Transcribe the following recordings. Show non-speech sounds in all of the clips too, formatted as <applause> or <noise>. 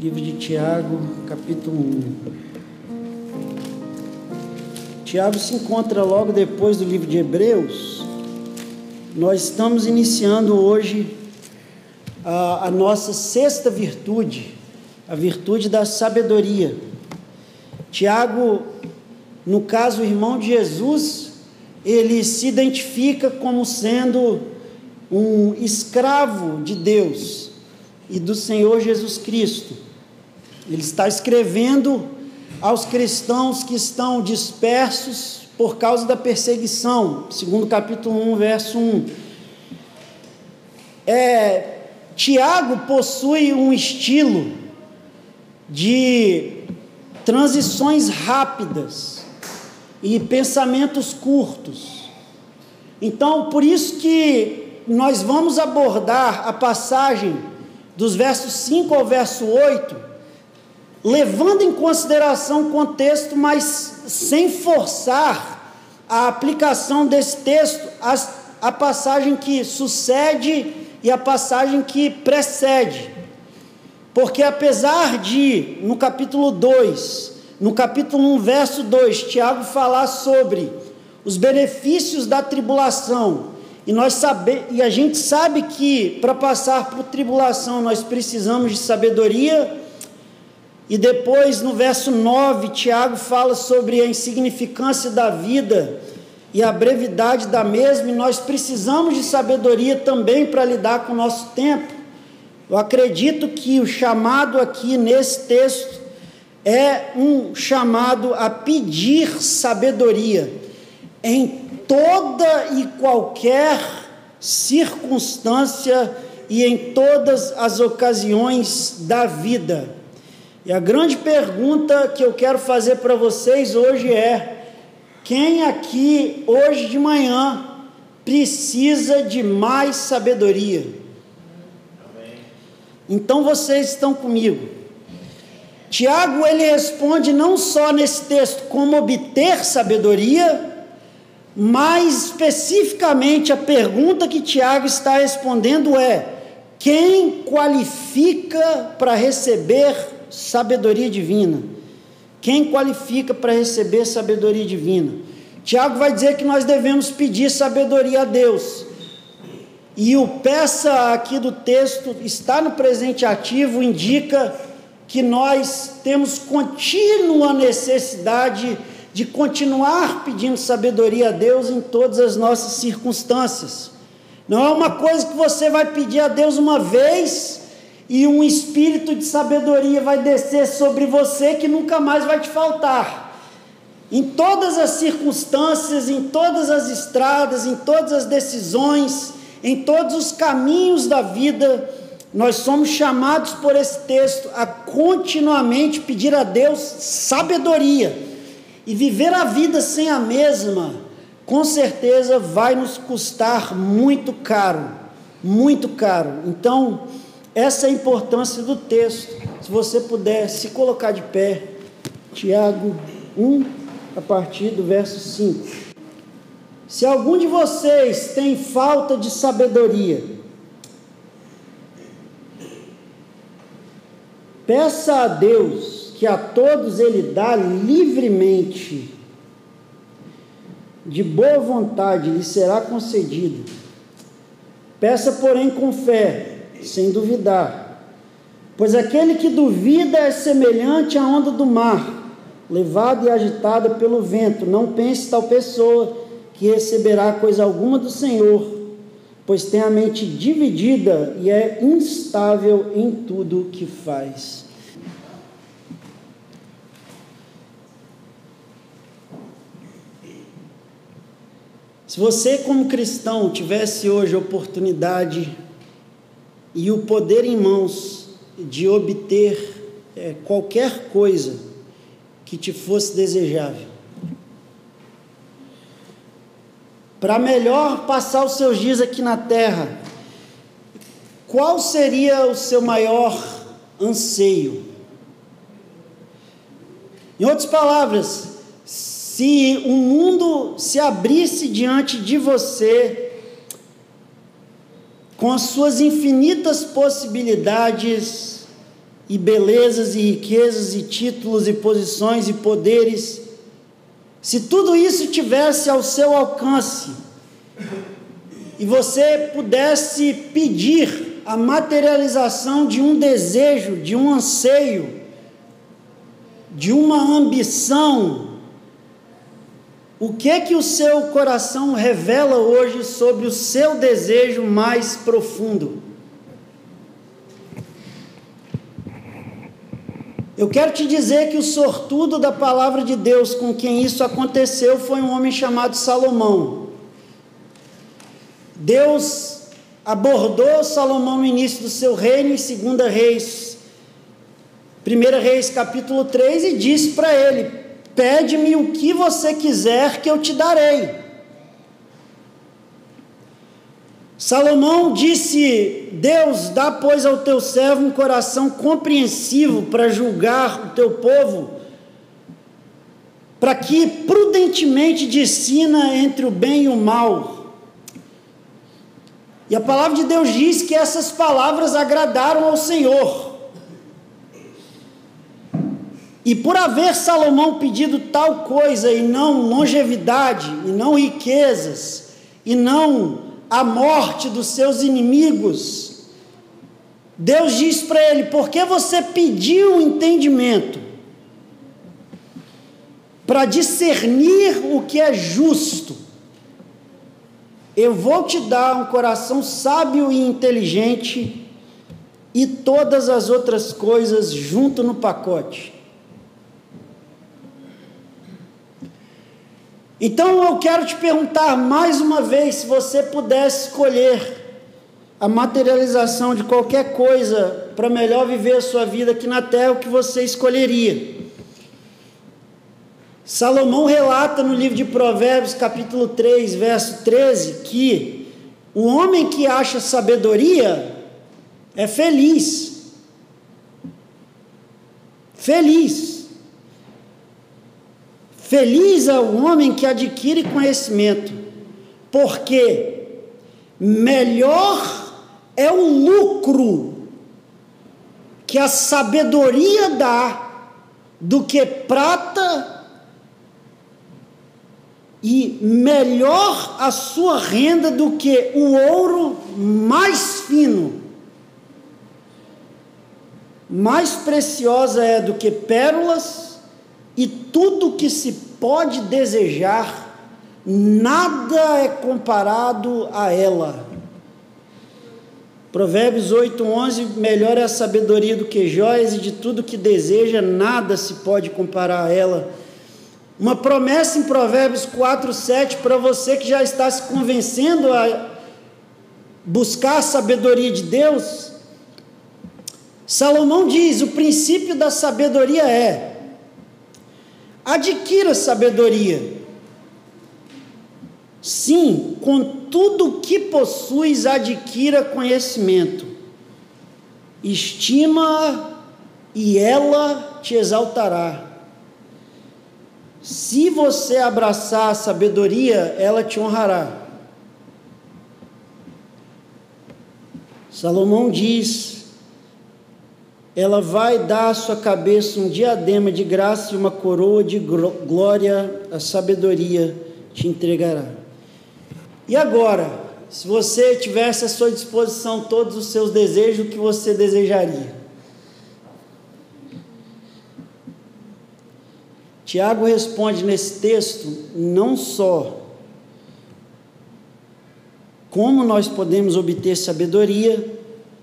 Livro de Tiago, capítulo 1. Tiago se encontra logo depois do livro de Hebreus. Nós estamos iniciando hoje a, a nossa sexta virtude, a virtude da sabedoria. Tiago, no caso, o irmão de Jesus, ele se identifica como sendo um escravo de Deus e do Senhor Jesus Cristo. Ele está escrevendo aos cristãos que estão dispersos por causa da perseguição, segundo capítulo 1, verso 1. É, Tiago possui um estilo de transições rápidas e pensamentos curtos. Então, por isso que nós vamos abordar a passagem dos versos 5 ao verso 8 levando em consideração o contexto, mas sem forçar a aplicação desse texto à passagem que sucede e a passagem que precede. Porque apesar de, no capítulo 2, no capítulo 1, verso 2, Tiago falar sobre os benefícios da tribulação, e nós sabe, e a gente sabe que para passar por tribulação nós precisamos de sabedoria, e depois, no verso 9, Tiago fala sobre a insignificância da vida e a brevidade da mesma, e nós precisamos de sabedoria também para lidar com o nosso tempo. Eu acredito que o chamado aqui nesse texto é um chamado a pedir sabedoria em toda e qualquer circunstância e em todas as ocasiões da vida. E a grande pergunta que eu quero fazer para vocês hoje é: quem aqui hoje de manhã precisa de mais sabedoria? Então vocês estão comigo. Tiago ele responde não só nesse texto como obter sabedoria, mas especificamente a pergunta que Tiago está respondendo é: quem qualifica para receber sabedoria divina. Quem qualifica para receber sabedoria divina? Tiago vai dizer que nós devemos pedir sabedoria a Deus. E o peça aqui do texto está no presente ativo, indica que nós temos contínua necessidade de continuar pedindo sabedoria a Deus em todas as nossas circunstâncias. Não é uma coisa que você vai pedir a Deus uma vez e um espírito de sabedoria vai descer sobre você que nunca mais vai te faltar. Em todas as circunstâncias, em todas as estradas, em todas as decisões, em todos os caminhos da vida, nós somos chamados por esse texto a continuamente pedir a Deus sabedoria. E viver a vida sem a mesma, com certeza vai nos custar muito caro, muito caro. Então, essa é a importância do texto. Se você puder se colocar de pé, Tiago 1, a partir do verso 5. Se algum de vocês tem falta de sabedoria, peça a Deus que a todos Ele dá livremente, de boa vontade lhe será concedido. Peça, porém, com fé sem duvidar. Pois aquele que duvida é semelhante à onda do mar, levada e agitada pelo vento. Não pense tal pessoa que receberá coisa alguma do Senhor, pois tem a mente dividida e é instável em tudo que faz. Se você, como cristão, tivesse hoje a oportunidade e o poder em mãos de obter é, qualquer coisa que te fosse desejável. Para melhor passar os seus dias aqui na terra, qual seria o seu maior anseio? Em outras palavras, se o mundo se abrisse diante de você com as suas infinitas possibilidades e belezas e riquezas e títulos e posições e poderes, se tudo isso tivesse ao seu alcance e você pudesse pedir a materialização de um desejo, de um anseio, de uma ambição, o que é que o seu coração revela hoje sobre o seu desejo mais profundo? Eu quero te dizer que o sortudo da palavra de Deus com quem isso aconteceu foi um homem chamado Salomão. Deus abordou Salomão no início do seu reino, em 2 Reis, 1 Reis capítulo 3, e disse para ele: Pede-me o que você quiser que eu te darei. Salomão disse: Deus, dá, pois, ao teu servo um coração compreensivo para julgar o teu povo, para que prudentemente discina entre o bem e o mal. E a palavra de Deus diz que essas palavras agradaram ao Senhor. E por haver Salomão pedido tal coisa, e não longevidade, e não riquezas, e não a morte dos seus inimigos, Deus diz para ele: porque você pediu entendimento para discernir o que é justo, eu vou te dar um coração sábio e inteligente e todas as outras coisas junto no pacote. Então eu quero te perguntar mais uma vez: se você pudesse escolher a materialização de qualquer coisa para melhor viver a sua vida aqui na terra, o que você escolheria? Salomão relata no livro de Provérbios, capítulo 3, verso 13, que o homem que acha sabedoria é feliz. Feliz. Feliz é o homem que adquire conhecimento, porque melhor é o lucro que a sabedoria dá do que prata e melhor a sua renda do que o ouro mais fino. Mais preciosa é do que pérolas e tudo que se pode desejar, nada é comparado a ela. Provérbios 8:11 melhor é a sabedoria do que joias e de tudo que deseja nada se pode comparar a ela. Uma promessa em Provérbios 4:7 para você que já está se convencendo a buscar a sabedoria de Deus. Salomão diz: "O princípio da sabedoria é Adquira sabedoria. Sim, com tudo que possuis, adquira conhecimento. Estima e ela te exaltará. Se você abraçar a sabedoria, ela te honrará. Salomão diz: ela vai dar à sua cabeça um diadema de graça e uma coroa de glória, a sabedoria te entregará. E agora, se você tivesse à sua disposição todos os seus desejos, o que você desejaria? Tiago responde nesse texto não só como nós podemos obter sabedoria,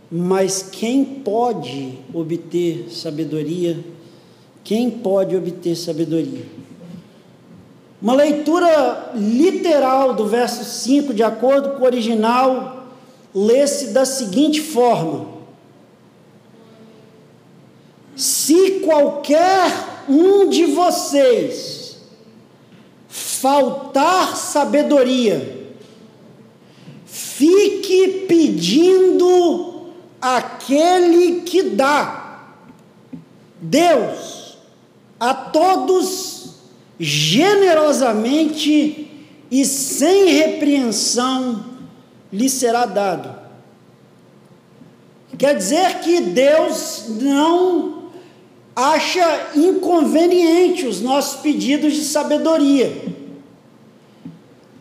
mas quem pode obter sabedoria? Quem pode obter sabedoria? Uma leitura literal do verso 5, de acordo com o original, lê-se da seguinte forma: Se qualquer um de vocês faltar sabedoria, fique pedindo aquele que dá, Deus, a todos generosamente e sem repreensão lhe será dado. Quer dizer que Deus não acha inconveniente os nossos pedidos de sabedoria.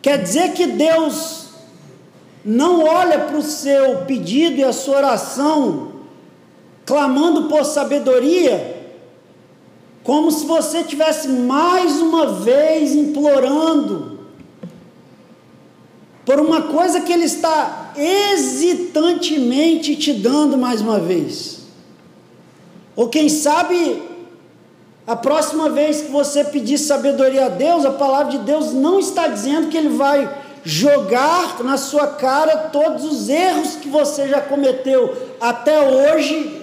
Quer dizer que Deus não olha para o seu pedido e a sua oração clamando por sabedoria como se você tivesse mais uma vez implorando por uma coisa que Ele está hesitantemente te dando mais uma vez. Ou quem sabe, a próxima vez que você pedir sabedoria a Deus, a palavra de Deus não está dizendo que Ele vai jogar na sua cara todos os erros que você já cometeu até hoje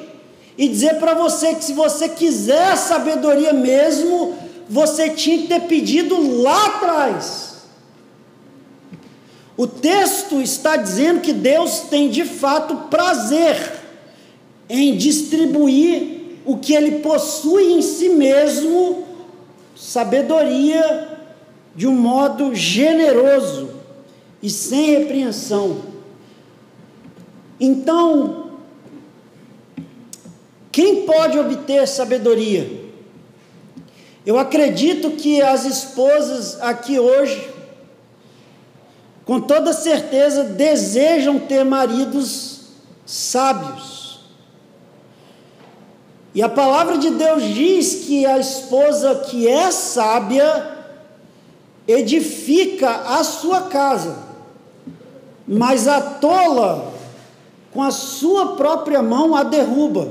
e dizer para você que se você quiser sabedoria mesmo, você tinha que ter pedido lá atrás. O texto está dizendo que Deus tem de fato prazer em distribuir o que ele possui em si mesmo, sabedoria, de um modo generoso e sem repreensão. Então, quem pode obter sabedoria? Eu acredito que as esposas aqui hoje, com toda certeza, desejam ter maridos sábios. E a palavra de Deus diz que a esposa que é sábia edifica a sua casa, mas a tola, com a sua própria mão, a derruba.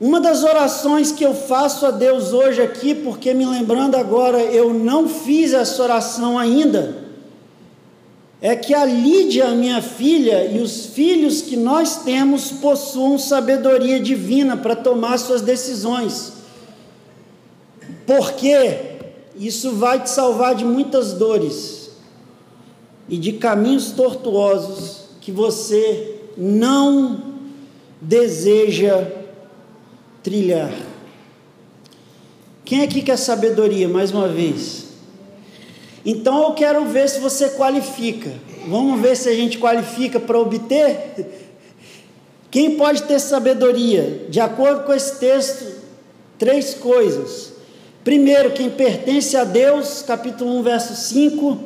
Uma das orações que eu faço a Deus hoje aqui, porque me lembrando agora, eu não fiz essa oração ainda, é que a Lídia, minha filha, e os filhos que nós temos possuam sabedoria divina para tomar suas decisões. Porque isso vai te salvar de muitas dores e de caminhos tortuosos que você não deseja trilhar. Quem aqui quer sabedoria, mais uma vez? Então eu quero ver se você qualifica. Vamos ver se a gente qualifica para obter. Quem pode ter sabedoria? De acordo com esse texto, três coisas. Primeiro, quem pertence a Deus, capítulo 1, verso 5.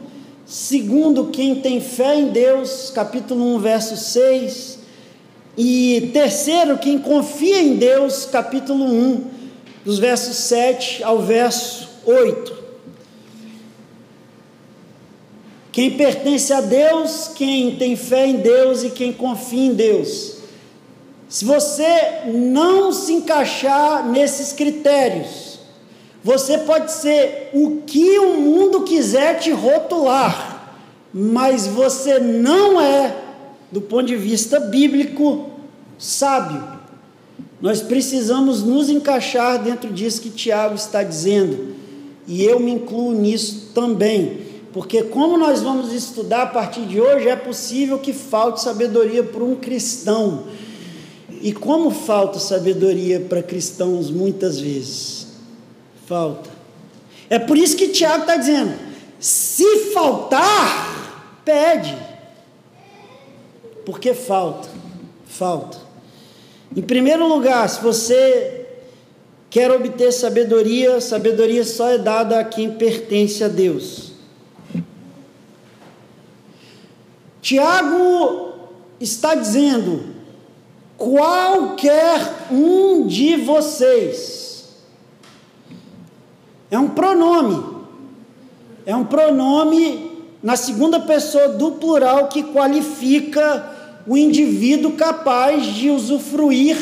Segundo, quem tem fé em Deus, capítulo 1, verso 6. E terceiro, quem confia em Deus, capítulo 1, dos versos 7 ao verso 8. Quem pertence a Deus, quem tem fé em Deus e quem confia em Deus. Se você não se encaixar nesses critérios, você pode ser o que o mundo quiser te rotular, mas você não é do ponto de vista bíblico, sábio. Nós precisamos nos encaixar dentro disso que Tiago está dizendo, e eu me incluo nisso também, porque, como nós vamos estudar a partir de hoje, é possível que falte sabedoria para um cristão. E como falta sabedoria para cristãos muitas vezes? Falta. É por isso que Tiago está dizendo: se faltar, pede porque falta, falta. Em primeiro lugar, se você quer obter sabedoria, sabedoria só é dada a quem pertence a Deus. Tiago está dizendo: qualquer um de vocês, é um pronome, é um pronome na segunda pessoa do plural que qualifica o indivíduo capaz de usufruir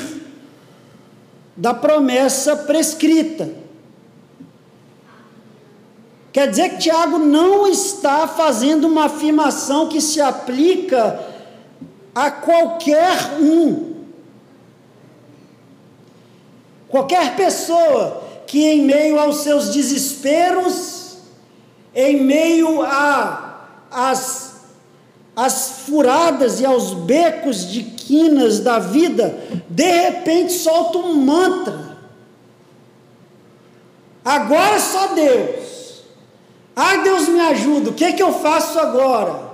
da promessa prescrita. Quer dizer que Tiago não está fazendo uma afirmação que se aplica a qualquer um. Qualquer pessoa que, em meio aos seus desesperos, em meio às as furadas e aos becos de quinas da vida, de repente solta um mantra. Agora só Deus. Ai, Deus me ajuda, o que, é que eu faço agora?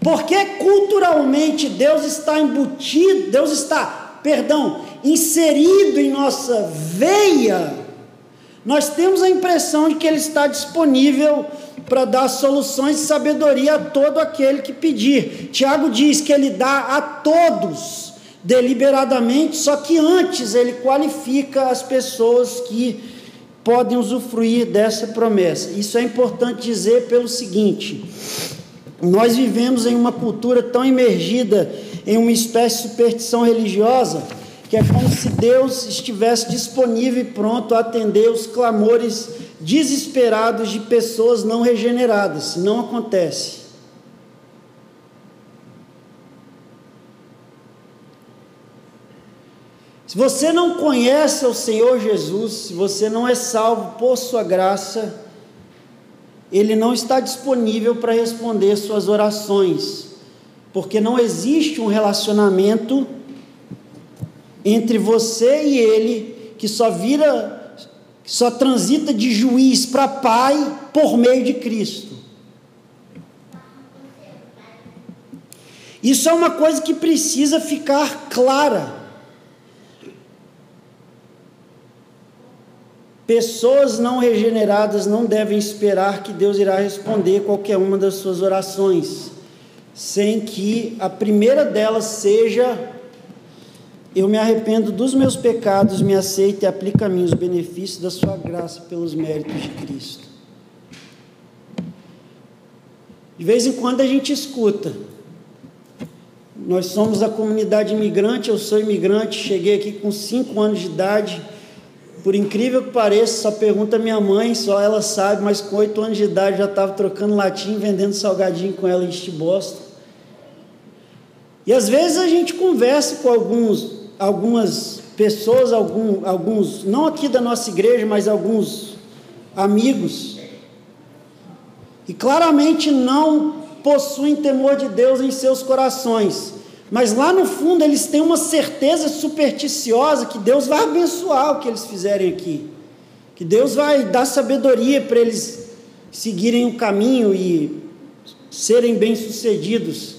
Porque culturalmente Deus está embutido, Deus está, perdão, inserido em nossa veia, nós temos a impressão de que Ele está disponível para dar soluções de sabedoria a todo aquele que pedir. Tiago diz que Ele dá a todos deliberadamente, só que antes Ele qualifica as pessoas que podem usufruir dessa promessa. Isso é importante dizer pelo seguinte: nós vivemos em uma cultura tão imergida em uma espécie de superstição religiosa que é como se Deus estivesse disponível e pronto a atender os clamores desesperados de pessoas não regeneradas. Não acontece. Se você não conhece o Senhor Jesus, se você não é salvo por sua graça, Ele não está disponível para responder suas orações, porque não existe um relacionamento entre você e Ele que só vira, que só transita de juiz para pai por meio de Cristo. Isso é uma coisa que precisa ficar clara. Pessoas não regeneradas não devem esperar que Deus irá responder qualquer uma das suas orações, sem que a primeira delas seja: Eu me arrependo dos meus pecados, me aceite e aplique a mim os benefícios da Sua graça pelos méritos de Cristo. De vez em quando a gente escuta. Nós somos a comunidade imigrante, eu sou imigrante, cheguei aqui com cinco anos de idade por incrível que pareça, só pergunta minha mãe, só ela sabe, mas com oito anos de idade já estava trocando latim, vendendo salgadinho com ela em Boston. E às vezes a gente conversa com alguns, algumas pessoas, algum, alguns, não aqui da nossa igreja, mas alguns amigos, e claramente não possuem temor de Deus em seus corações mas lá no fundo eles têm uma certeza supersticiosa que Deus vai abençoar o que eles fizerem aqui. Que Deus vai dar sabedoria para eles seguirem o caminho e serem bem-sucedidos.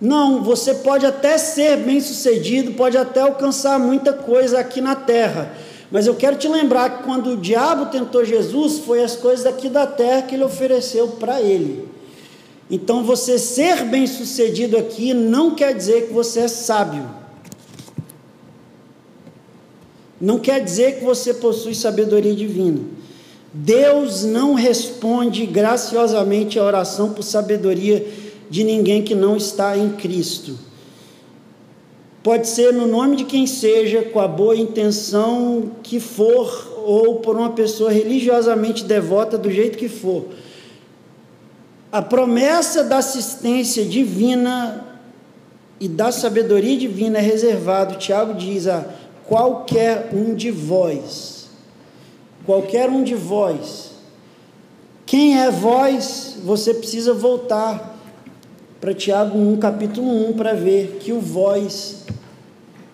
Não, você pode até ser bem-sucedido, pode até alcançar muita coisa aqui na terra. Mas eu quero te lembrar que quando o diabo tentou Jesus, foi as coisas aqui da terra que ele ofereceu para ele. Então, você ser bem-sucedido aqui não quer dizer que você é sábio. Não quer dizer que você possui sabedoria divina. Deus não responde graciosamente a oração por sabedoria de ninguém que não está em Cristo. Pode ser no nome de quem seja, com a boa intenção que for, ou por uma pessoa religiosamente devota do jeito que for a promessa da assistência divina e da sabedoria divina é reservado, Tiago diz, a qualquer um de vós. Qualquer um de vós. Quem é vós? Você precisa voltar para Tiago 1, capítulo 1, para ver que o vós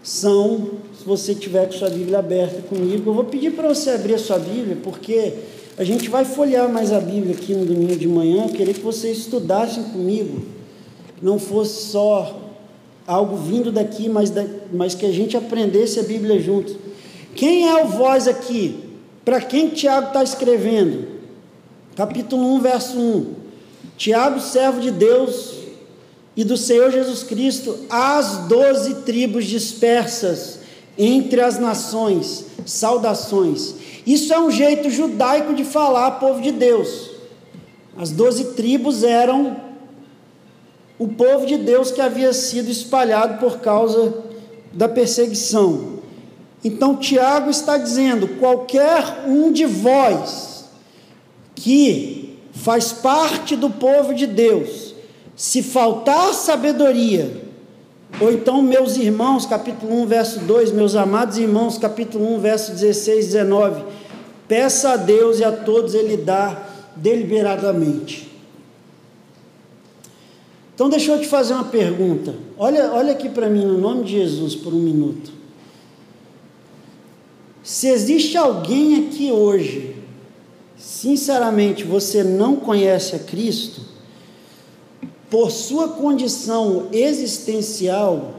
são, se você tiver com sua Bíblia aberta comigo, eu vou pedir para você abrir a sua Bíblia, porque a gente vai folhear mais a Bíblia aqui no domingo de manhã. Eu queria que vocês estudassem comigo, não fosse só algo vindo daqui, mas, da, mas que a gente aprendesse a Bíblia juntos. Quem é o voz aqui? Para quem Tiago está escrevendo? Capítulo 1, verso 1. Tiago, servo de Deus e do Senhor Jesus Cristo, às doze tribos dispersas entre as nações, saudações. Isso é um jeito judaico de falar povo de Deus. As doze tribos eram o povo de Deus que havia sido espalhado por causa da perseguição. Então Tiago está dizendo: qualquer um de vós que faz parte do povo de Deus, se faltar sabedoria, ou então, meus irmãos, capítulo 1, verso 2, meus amados irmãos, capítulo 1, verso 16, 19. Peça a Deus e a todos Ele dá deliberadamente. Então, deixa eu te fazer uma pergunta. Olha, olha aqui para mim, no nome de Jesus, por um minuto. Se existe alguém aqui hoje, sinceramente, você não conhece a Cristo, por sua condição existencial,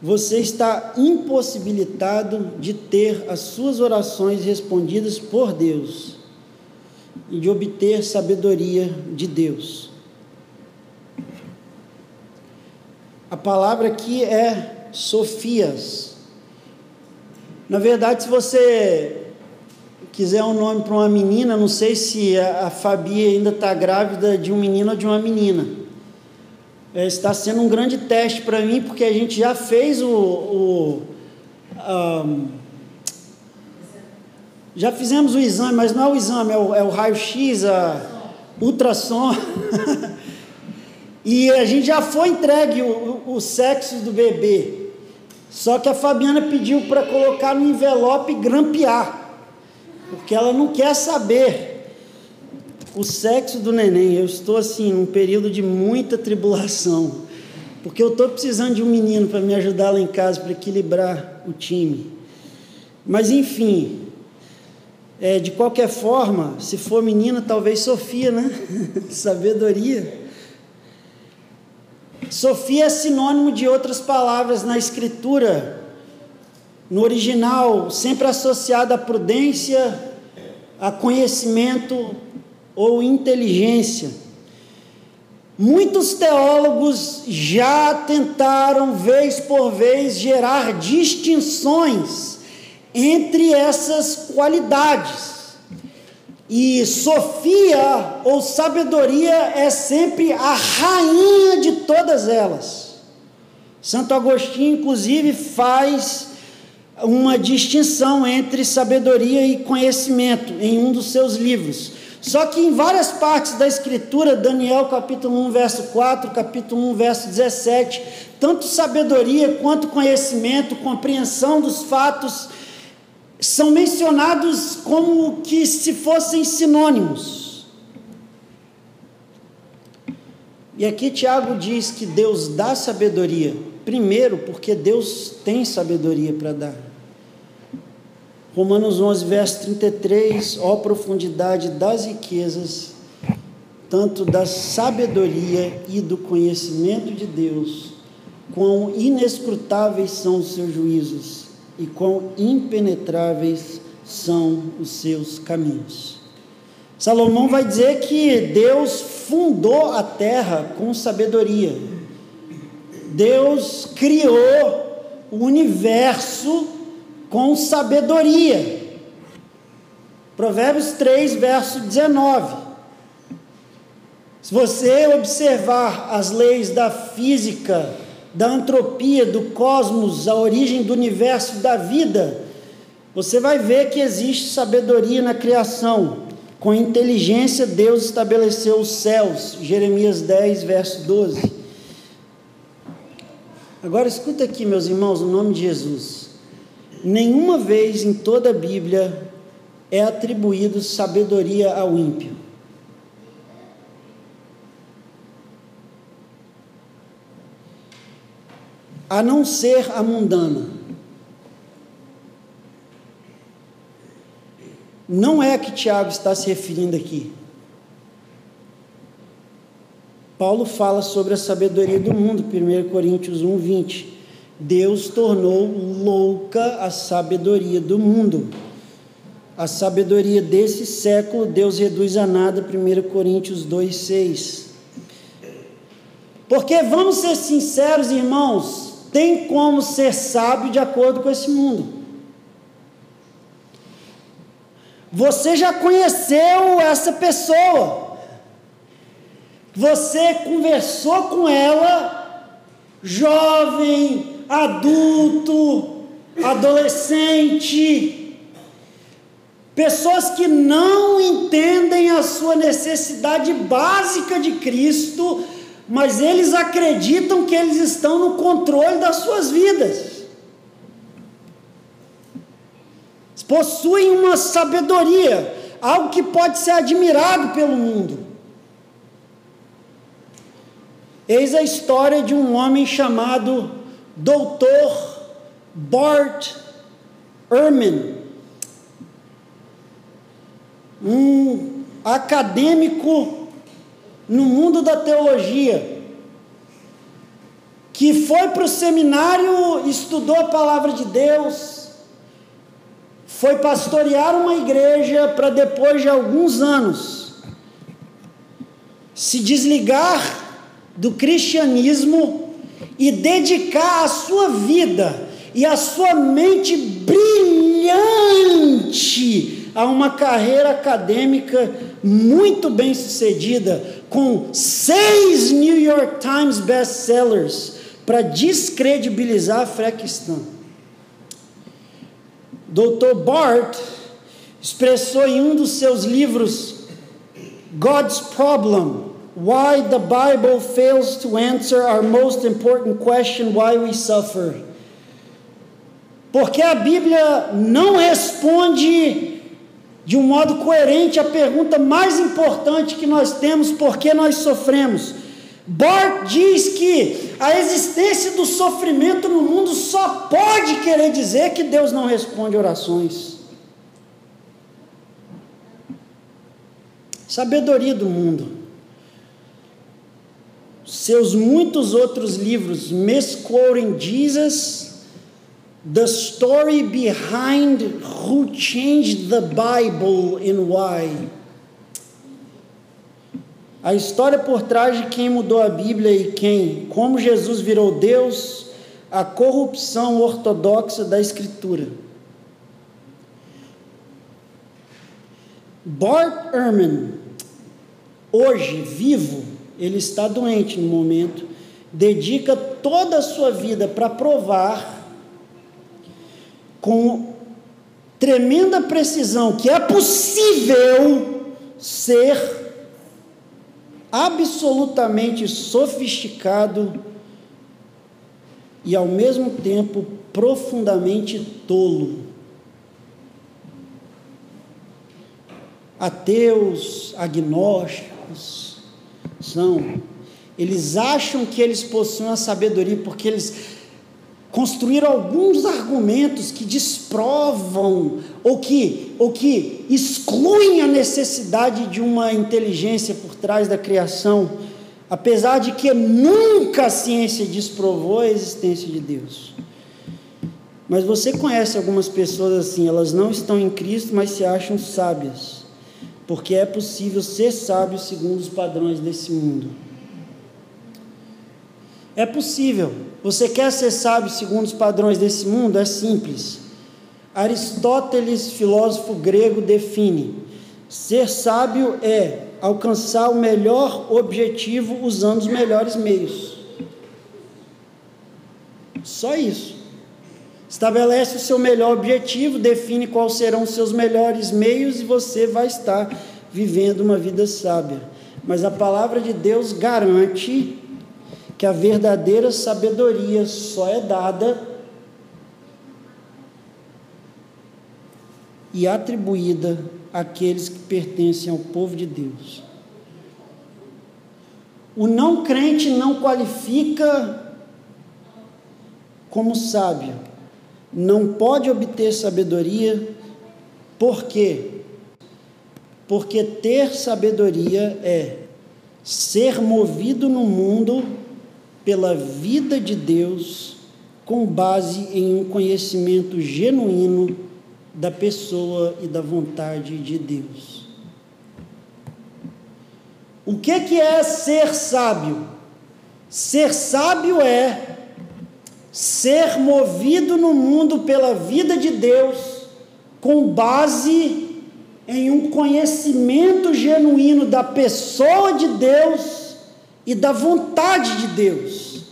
você está impossibilitado de ter as suas orações respondidas por Deus e de obter sabedoria de Deus. A palavra aqui é Sofias. Na verdade, se você quiser um nome para uma menina, não sei se a, a Fabi ainda está grávida de um menino ou de uma menina. É, está sendo um grande teste para mim, porque a gente já fez o. o um, já fizemos o exame, mas não é o exame, é o, é o raio-x, a ultrassom. <laughs> e a gente já foi entregue o, o, o sexo do bebê. Só que a Fabiana pediu para colocar no envelope e grampear porque ela não quer saber o sexo do neném. Eu estou assim, num período de muita tribulação, porque eu estou precisando de um menino para me ajudar lá em casa, para equilibrar o time. Mas enfim, é, de qualquer forma, se for menina, talvez Sofia, né? <laughs> Sabedoria. Sofia é sinônimo de outras palavras na Escritura no original, sempre associada à prudência, a conhecimento ou inteligência. Muitos teólogos já tentaram, vez por vez, gerar distinções entre essas qualidades. E Sofia ou sabedoria é sempre a rainha de todas elas. Santo Agostinho, inclusive, faz uma distinção entre sabedoria e conhecimento em um dos seus livros. Só que em várias partes da Escritura, Daniel capítulo 1, verso 4, capítulo 1, verso 17, tanto sabedoria quanto conhecimento, compreensão dos fatos, são mencionados como que se fossem sinônimos. E aqui Tiago diz que Deus dá sabedoria, primeiro porque Deus tem sabedoria para dar. Romanos 11, verso 33, ó profundidade das riquezas, tanto da sabedoria e do conhecimento de Deus, quão inescrutáveis são os seus juízos e quão impenetráveis são os seus caminhos. Salomão vai dizer que Deus fundou a terra com sabedoria. Deus criou o universo com sabedoria. Provérbios 3, verso 19. Se você observar as leis da física, da antropia, do cosmos, a origem do universo, da vida, você vai ver que existe sabedoria na criação. Com inteligência, Deus estabeleceu os céus. Jeremias 10, verso 12. Agora escuta aqui, meus irmãos, no nome de Jesus nenhuma vez em toda a Bíblia é atribuído sabedoria ao ímpio. A não ser a mundana. Não é a que Tiago está se referindo aqui. Paulo fala sobre a sabedoria do mundo, 1 Coríntios 1, 20. Deus tornou louca a sabedoria do mundo. A sabedoria desse século Deus reduz a nada, 1 Coríntios 2,6. Porque vamos ser sinceros, irmãos, tem como ser sábio de acordo com esse mundo. Você já conheceu essa pessoa, você conversou com ela, jovem, adulto, adolescente, pessoas que não entendem a sua necessidade básica de Cristo, mas eles acreditam que eles estão no controle das suas vidas. Possuem uma sabedoria, algo que pode ser admirado pelo mundo. Eis a história de um homem chamado Doutor Bart Ehrman, um acadêmico no mundo da teologia, que foi para o seminário, estudou a palavra de Deus, foi pastorear uma igreja para depois de alguns anos se desligar do cristianismo e dedicar a sua vida e a sua mente brilhante a uma carreira acadêmica muito bem sucedida, com seis New York Times best-sellers, para descredibilizar a fé cristã. Dr. Bart expressou em um dos seus livros God's Problem, Why the Bible Fails to Answer Our Most Important Question, Why We Suffer. Porque a Bíblia não responde de um modo coerente a pergunta mais importante que nós temos: por que nós sofremos? Bart diz que a existência do sofrimento no mundo só pode querer dizer que Deus não responde orações. Sabedoria do mundo. Seus muitos outros livros, Misquoting Jesus, The Story Behind Who Changed the Bible and Why a história por trás de quem mudou a Bíblia e quem, como Jesus virou Deus, a corrupção ortodoxa da Escritura. Bart Ehrman, hoje vivo, ele está doente no momento, dedica toda a sua vida para provar com tremenda precisão que é possível ser absolutamente sofisticado e ao mesmo tempo profundamente tolo. Ateus, agnósticos, são. Eles acham que eles possuem a sabedoria porque eles construir alguns argumentos que desprovam ou que, ou que excluem a necessidade de uma inteligência por trás da criação, apesar de que nunca a ciência desprovou a existência de Deus. Mas você conhece algumas pessoas assim, elas não estão em Cristo, mas se acham sábias, porque é possível ser sábio segundo os padrões desse mundo. É possível. Você quer ser sábio segundo os padrões desse mundo? É simples. Aristóteles, filósofo grego, define: ser sábio é alcançar o melhor objetivo usando os melhores meios. Só isso. Estabelece o seu melhor objetivo, define quais serão os seus melhores meios e você vai estar vivendo uma vida sábia. Mas a palavra de Deus garante que a verdadeira sabedoria só é dada e atribuída àqueles que pertencem ao povo de Deus. O não crente não qualifica como sábio, não pode obter sabedoria, por quê? Porque ter sabedoria é ser movido no mundo pela vida de Deus com base em um conhecimento genuíno da pessoa e da vontade de Deus. O que, que é ser sábio? Ser sábio é ser movido no mundo pela vida de Deus com base em um conhecimento genuíno da pessoa de Deus e da vontade de Deus.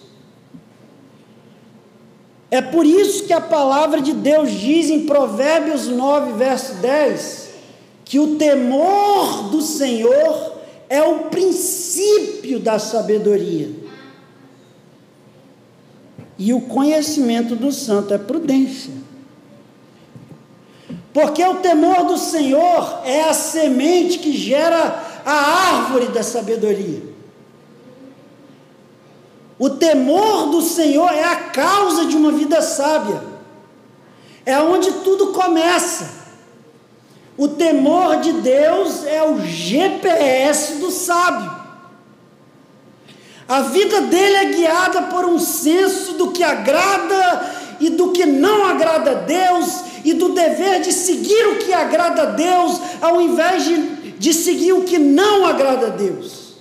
É por isso que a palavra de Deus diz em Provérbios 9, verso 10, que o temor do Senhor é o princípio da sabedoria. E o conhecimento do santo é prudência. Porque o temor do Senhor é a semente que gera a árvore da sabedoria. O temor do Senhor é a causa de uma vida sábia. É onde tudo começa. O temor de Deus é o GPS do sábio. A vida dele é guiada por um senso do que agrada e do que não agrada a Deus, e do dever de seguir o que agrada a Deus, ao invés de, de seguir o que não agrada a Deus.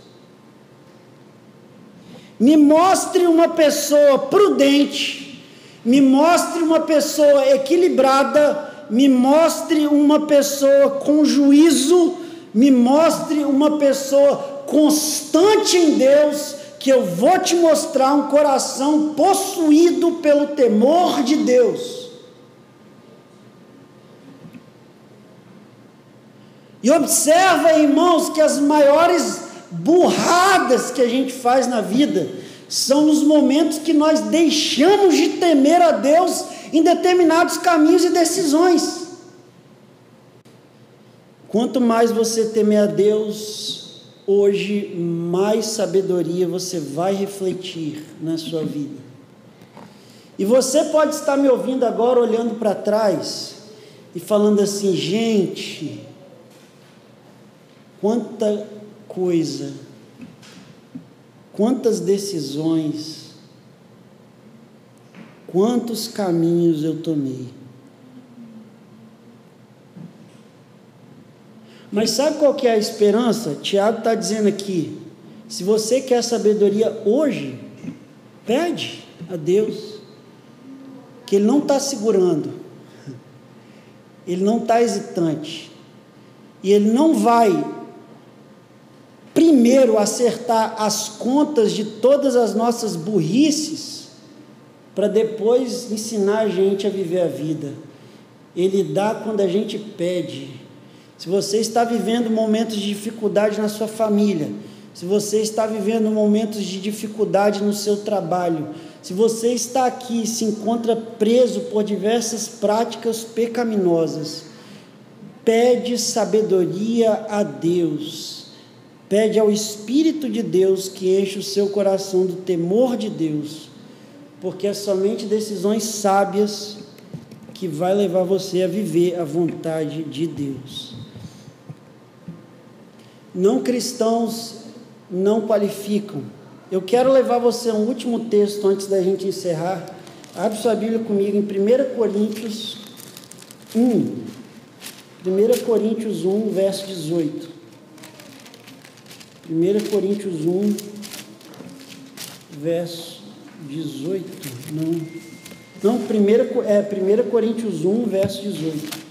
Me mostre uma pessoa prudente, me mostre uma pessoa equilibrada, me mostre uma pessoa com juízo, me mostre uma pessoa constante em Deus, que eu vou te mostrar um coração possuído pelo temor de Deus. E observa, irmãos, que as maiores burradas que a gente faz na vida são nos momentos que nós deixamos de temer a Deus em determinados caminhos e decisões. Quanto mais você temer a Deus, hoje mais sabedoria você vai refletir na sua vida. E você pode estar me ouvindo agora olhando para trás e falando assim, gente, quanta coisa, quantas decisões, quantos caminhos eu tomei. Mas sabe qual que é a esperança? Tiago está dizendo aqui: se você quer sabedoria hoje, pede a Deus, que Ele não está segurando, Ele não está hesitante, e Ele não vai primeiro acertar as contas de todas as nossas burrices, para depois ensinar a gente a viver a vida. Ele dá quando a gente pede. Se você está vivendo momentos de dificuldade na sua família, se você está vivendo momentos de dificuldade no seu trabalho, se você está aqui e se encontra preso por diversas práticas pecaminosas, pede sabedoria a Deus. Pede ao Espírito de Deus que enche o seu coração do temor de Deus, porque é somente decisões sábias que vai levar você a viver a vontade de Deus. Não cristãos não qualificam. Eu quero levar você a um último texto antes da gente encerrar. Abre sua Bíblia comigo em 1 Coríntios 1. 1 Coríntios 1, verso 18. 1 Coríntios 1, verso 18. Não. Não, primeira, é 1 Coríntios 1, verso 18.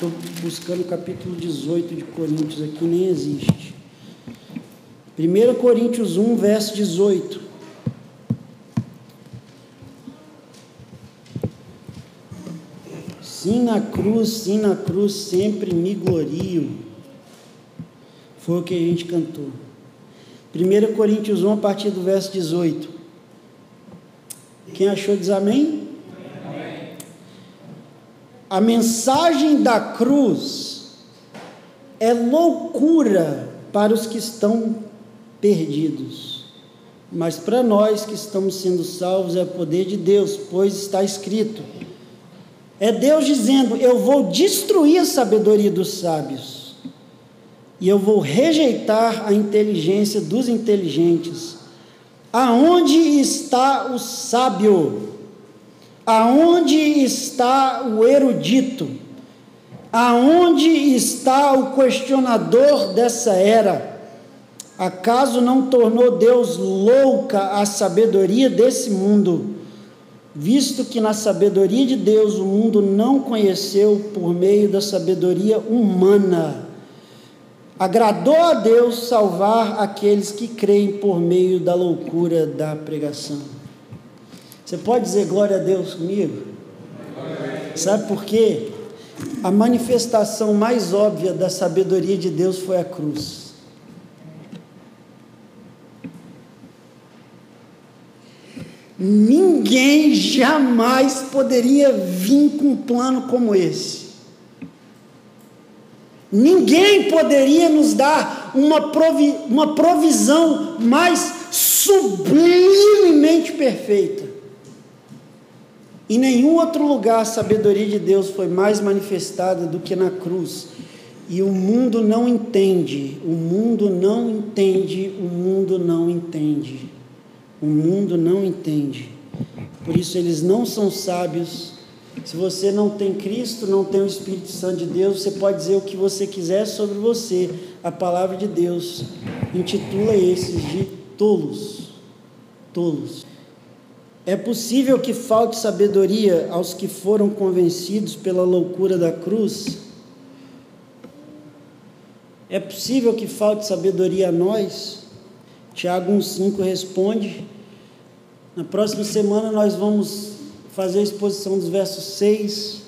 Estou buscando o capítulo 18 de Coríntios aqui, nem existe. 1 Coríntios 1, verso 18. Sim na cruz, sim na cruz, sempre me glorio. Foi o que a gente cantou. 1 Coríntios 1, a partir do verso 18. Quem achou diz amém? A mensagem da cruz é loucura para os que estão perdidos, mas para nós que estamos sendo salvos é o poder de Deus, pois está escrito. É Deus dizendo: Eu vou destruir a sabedoria dos sábios, e eu vou rejeitar a inteligência dos inteligentes. Aonde está o sábio? Aonde está o erudito? Aonde está o questionador dessa era? Acaso não tornou Deus louca a sabedoria desse mundo, visto que na sabedoria de Deus o mundo não conheceu por meio da sabedoria humana? Agradou a Deus salvar aqueles que creem por meio da loucura da pregação. Você pode dizer glória a Deus comigo? Sabe por quê? A manifestação mais óbvia da sabedoria de Deus foi a cruz. Ninguém jamais poderia vir com um plano como esse. Ninguém poderia nos dar uma, provi uma provisão mais sublimemente perfeita. Em nenhum outro lugar a sabedoria de Deus foi mais manifestada do que na cruz. E o mundo não entende, o mundo não entende, o mundo não entende. o mundo não entende. Por isso eles não são sábios. Se você não tem Cristo, não tem o Espírito Santo de Deus, você pode dizer o que você quiser sobre você. A palavra de Deus intitula esses de tolos. Tolos. É possível que falte sabedoria aos que foram convencidos pela loucura da cruz? É possível que falte sabedoria a nós? Tiago 1,5 responde. Na próxima semana nós vamos fazer a exposição dos versos 6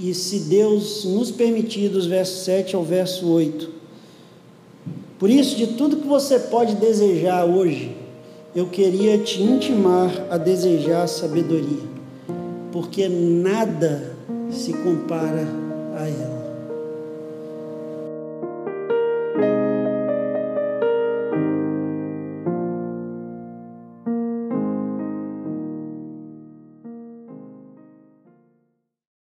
e, se Deus nos permitir, dos versos 7 ao verso 8. Por isso, de tudo que você pode desejar hoje, eu queria te intimar a desejar sabedoria, porque nada se compara a ela.